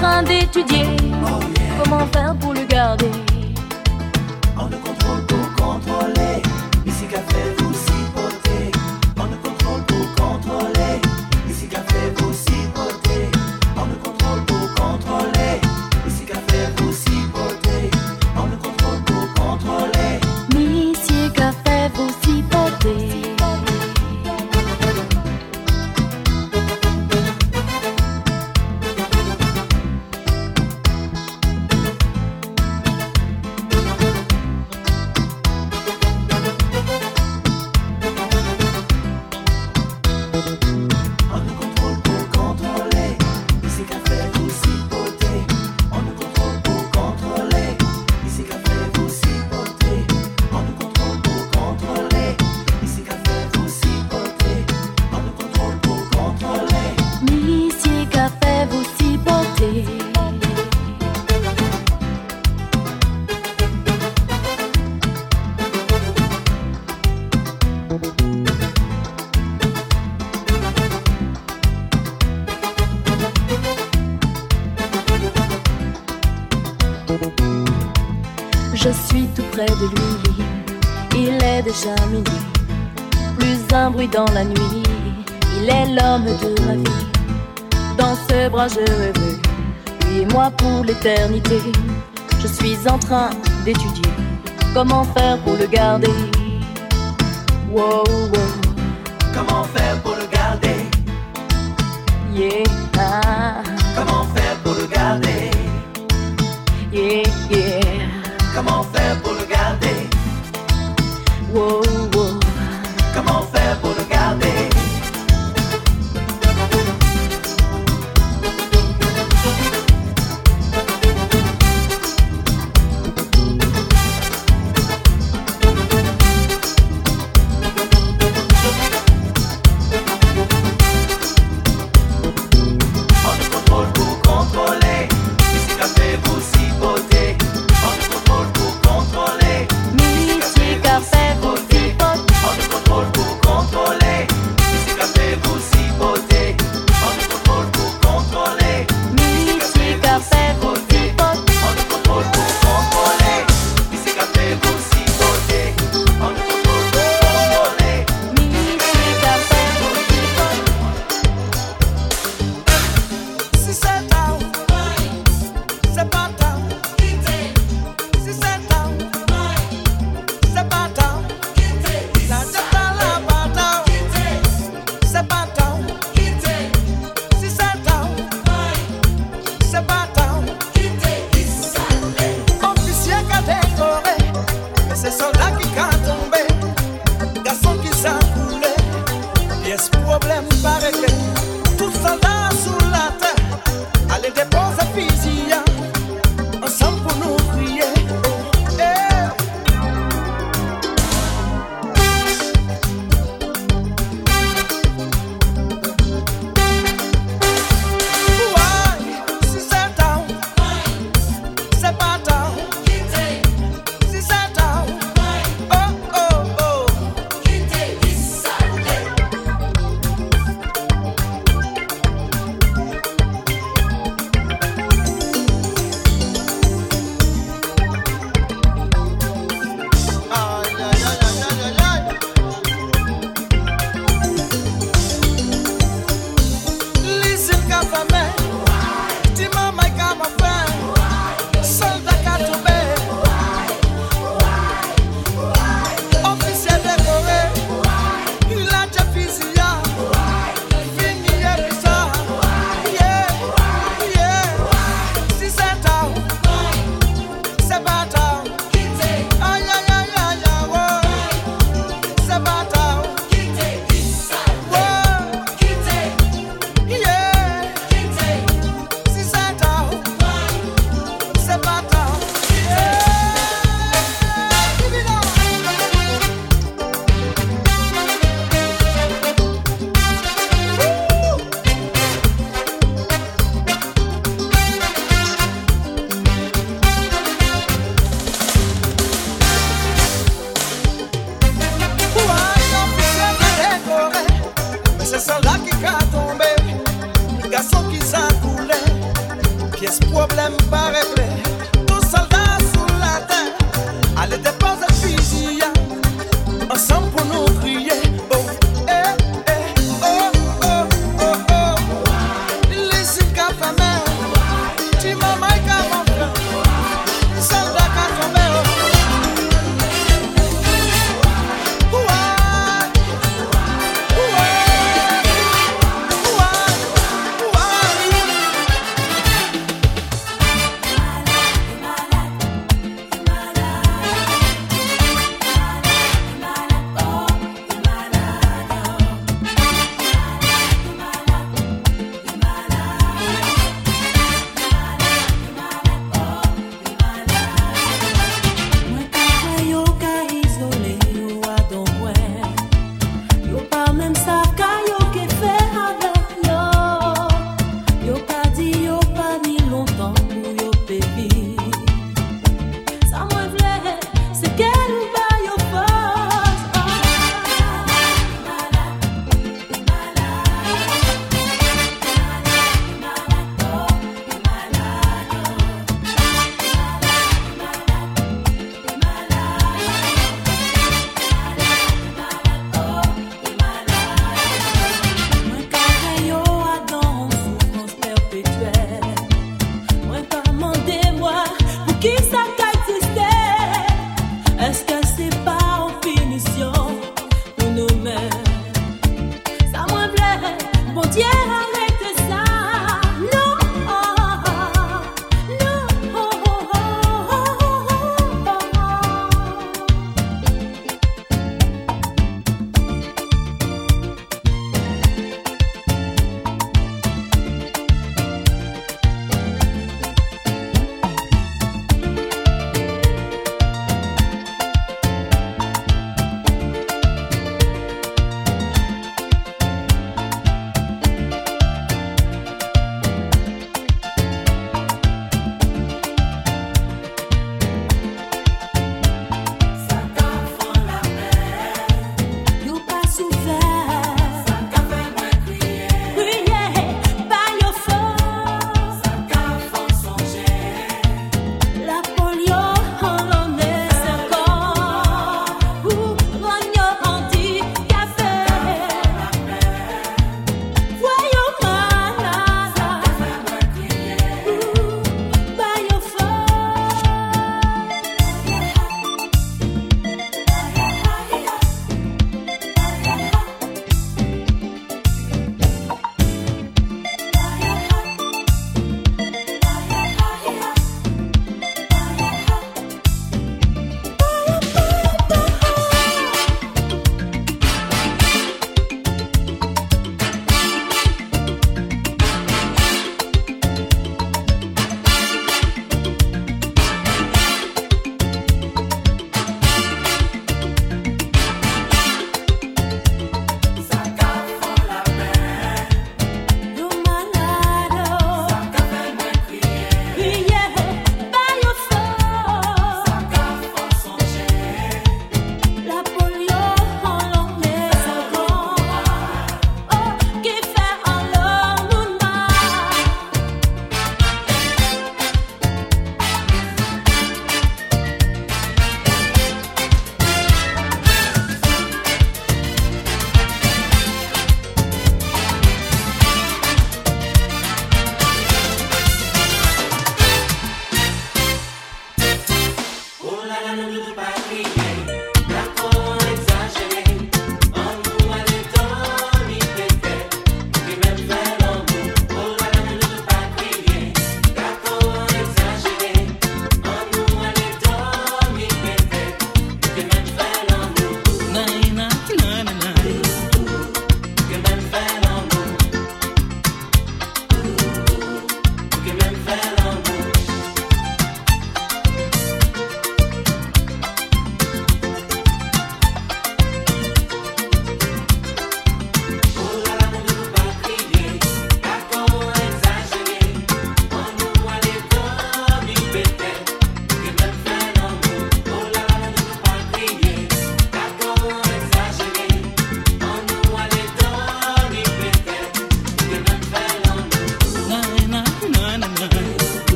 train d'étudier comment faire pour le garder? On ne contrôle pour contrôler, ici café. dans la nuit. Il est l'homme de ma vie. Dans ce bras, je rêve. Lui et moi pour l'éternité. Je suis en train d'étudier comment faire pour le garder. Wow, wow. Comment faire pour le garder? Yeah.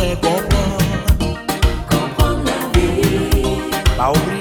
Aidez-moi comprendre Comprendre la vie. pas oublier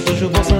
É do João